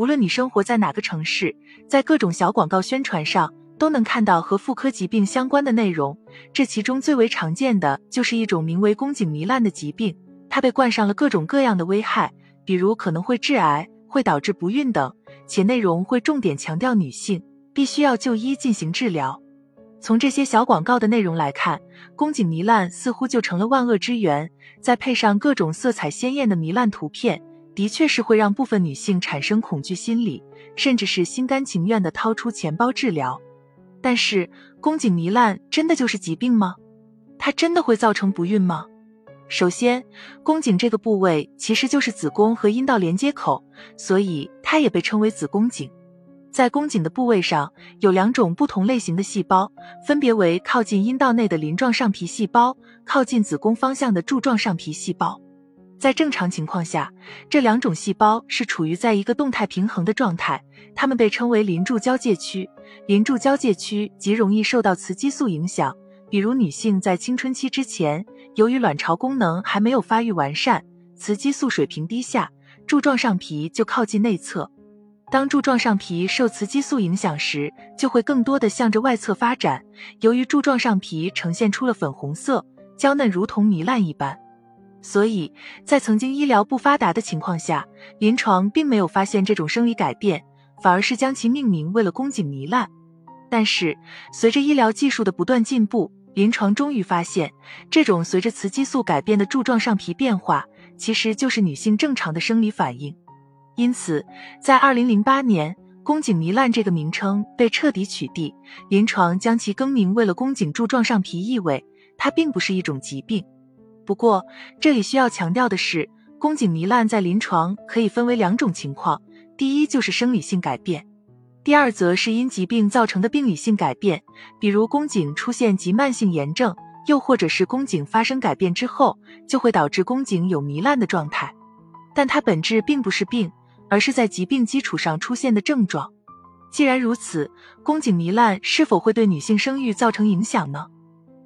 无论你生活在哪个城市，在各种小广告宣传上都能看到和妇科疾病相关的内容。这其中最为常见的就是一种名为宫颈糜烂的疾病，它被冠上了各种各样的危害，比如可能会致癌、会导致不孕等，且内容会重点强调女性必须要就医进行治疗。从这些小广告的内容来看，宫颈糜烂似乎就成了万恶之源。再配上各种色彩鲜艳的糜烂图片，的确是会让部分女性产生恐惧心理，甚至是心甘情愿的掏出钱包治疗。但是，宫颈糜烂真的就是疾病吗？它真的会造成不孕吗？首先，宫颈这个部位其实就是子宫和阴道连接口，所以它也被称为子宫颈。在宫颈的部位上有两种不同类型的细胞，分别为靠近阴道内的鳞状上皮细胞，靠近子宫方向的柱状上皮细胞。在正常情况下，这两种细胞是处于在一个动态平衡的状态，它们被称为鳞柱交界区。鳞柱交界区极容易受到雌激素影响，比如女性在青春期之前，由于卵巢功能还没有发育完善，雌激素水平低下，柱状上皮就靠近内侧。当柱状上皮受雌激素影响时，就会更多的向着外侧发展。由于柱状上皮呈现出了粉红色、娇嫩，如同糜烂一般，所以在曾经医疗不发达的情况下，临床并没有发现这种生理改变，反而是将其命名为了宫颈糜烂。但是随着医疗技术的不断进步，临床终于发现，这种随着雌激素改变的柱状上皮变化，其实就是女性正常的生理反应。因此，在二零零八年，宫颈糜烂这个名称被彻底取缔，临床将其更名为了宫颈柱状上皮异位。它并不是一种疾病。不过，这里需要强调的是，宫颈糜烂在临床可以分为两种情况：第一就是生理性改变，第二则是因疾病造成的病理性改变，比如宫颈出现急慢性炎症，又或者是宫颈发生改变之后，就会导致宫颈有糜烂的状态，但它本质并不是病。而是在疾病基础上出现的症状。既然如此，宫颈糜烂是否会对女性生育造成影响呢？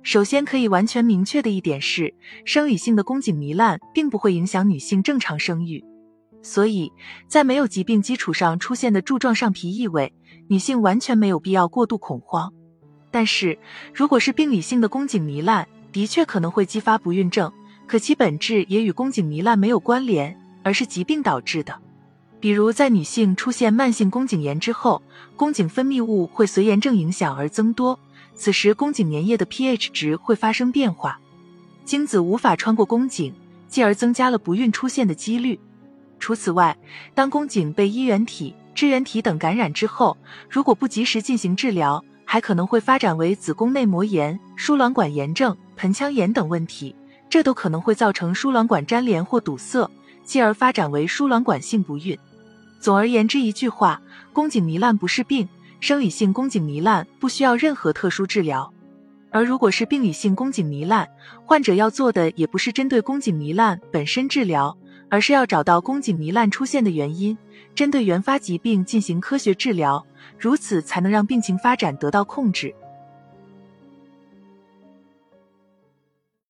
首先，可以完全明确的一点是，生理性的宫颈糜烂并不会影响女性正常生育。所以，在没有疾病基础上出现的柱状上皮异位，女性完全没有必要过度恐慌。但是，如果是病理性的宫颈糜烂，的确可能会激发不孕症，可其本质也与宫颈糜烂没有关联，而是疾病导致的。比如，在女性出现慢性宫颈炎之后，宫颈分泌物会随炎症影响而增多，此时宫颈粘液的 pH 值会发生变化，精子无法穿过宫颈，继而增加了不孕出现的几率。除此外，当宫颈被衣原体、支原体等感染之后，如果不及时进行治疗，还可能会发展为子宫内膜炎、输卵管炎症、盆腔炎等问题，这都可能会造成输卵管粘连或堵塞，继而发展为输卵管性不孕。总而言之，一句话，宫颈糜烂不是病，生理性宫颈糜烂不需要任何特殊治疗。而如果是病理性宫颈糜烂，患者要做的也不是针对宫颈糜烂本身治疗，而是要找到宫颈糜烂出现的原因，针对原发疾病进行科学治疗，如此才能让病情发展得到控制。